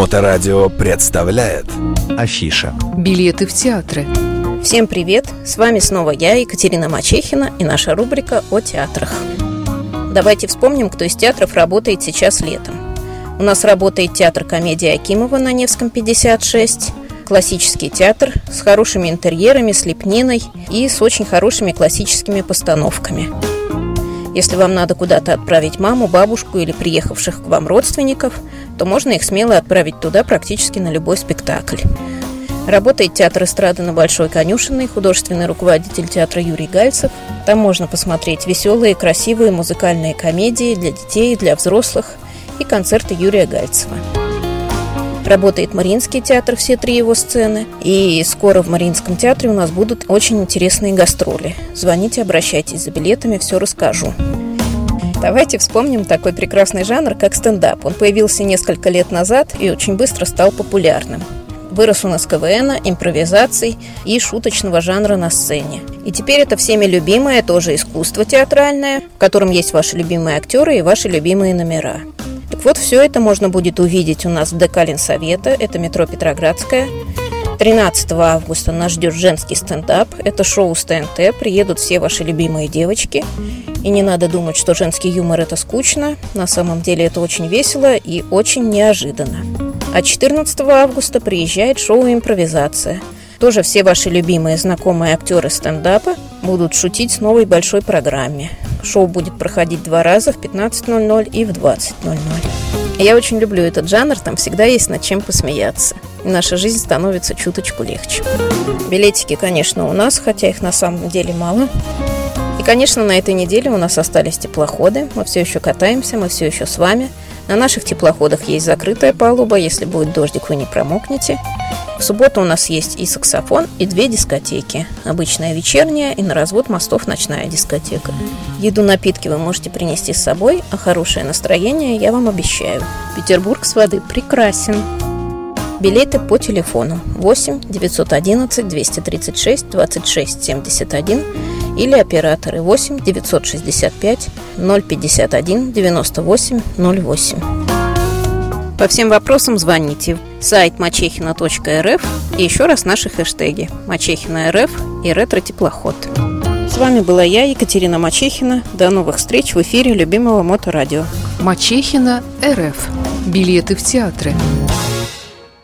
Моторадио представляет Афиша Билеты в театры Всем привет! С вами снова я, Екатерина Мачехина и наша рубрика о театрах. Давайте вспомним, кто из театров работает сейчас летом. У нас работает театр комедии Акимова на Невском 56, классический театр с хорошими интерьерами, с лепниной и с очень хорошими классическими постановками. Если вам надо куда-то отправить маму, бабушку или приехавших к вам родственников, то можно их смело отправить туда практически на любой спектакль. Работает театр эстрады на Большой Конюшенной, художественный руководитель театра Юрий Гальцев. Там можно посмотреть веселые, красивые музыкальные комедии для детей и для взрослых и концерты Юрия Гальцева. Работает Мариинский театр, все три его сцены. И скоро в Мариинском театре у нас будут очень интересные гастроли. Звоните, обращайтесь за билетами, все расскажу. Давайте вспомним такой прекрасный жанр, как стендап. Он появился несколько лет назад и очень быстро стал популярным. Вырос он из КВН, импровизаций и шуточного жанра на сцене. И теперь это всеми любимое тоже искусство театральное, в котором есть ваши любимые актеры и ваши любимые номера. Так вот, все это можно будет увидеть у нас в ДК Ленсовета, это метро Петроградская. 13 августа нас ждет женский стендап. Это шоу с ТНТ. Приедут все ваши любимые девочки. И не надо думать, что женский юмор это скучно. На самом деле это очень весело и очень неожиданно. А 14 августа приезжает шоу «Импровизация». Тоже все ваши любимые знакомые актеры стендапа будут шутить с новой большой программе. Шоу будет проходить два раза в 15.00 и в 20.00. Я очень люблю этот жанр, там всегда есть над чем посмеяться. Наша жизнь становится чуточку легче. Билетики, конечно, у нас, хотя их на самом деле мало. И, конечно, на этой неделе у нас остались теплоходы. Мы все еще катаемся, мы все еще с вами. На наших теплоходах есть закрытая палуба. Если будет дождик, вы не промокнете. В субботу у нас есть и саксофон, и две дискотеки. Обычная вечерняя и на развод мостов ночная дискотека. Еду, напитки вы можете принести с собой, а хорошее настроение я вам обещаю. Петербург с воды прекрасен. Билеты по телефону 8 911 236 26 71 или операторы 8 965 051 98 08. По всем вопросам звоните. Сайт мачехина.рф и еще раз наши хэштеги Мачехина РФ и Ретро-теплоход. С вами была я, Екатерина Мачехина. До новых встреч в эфире любимого моторадио. Мачехина РФ Билеты в театры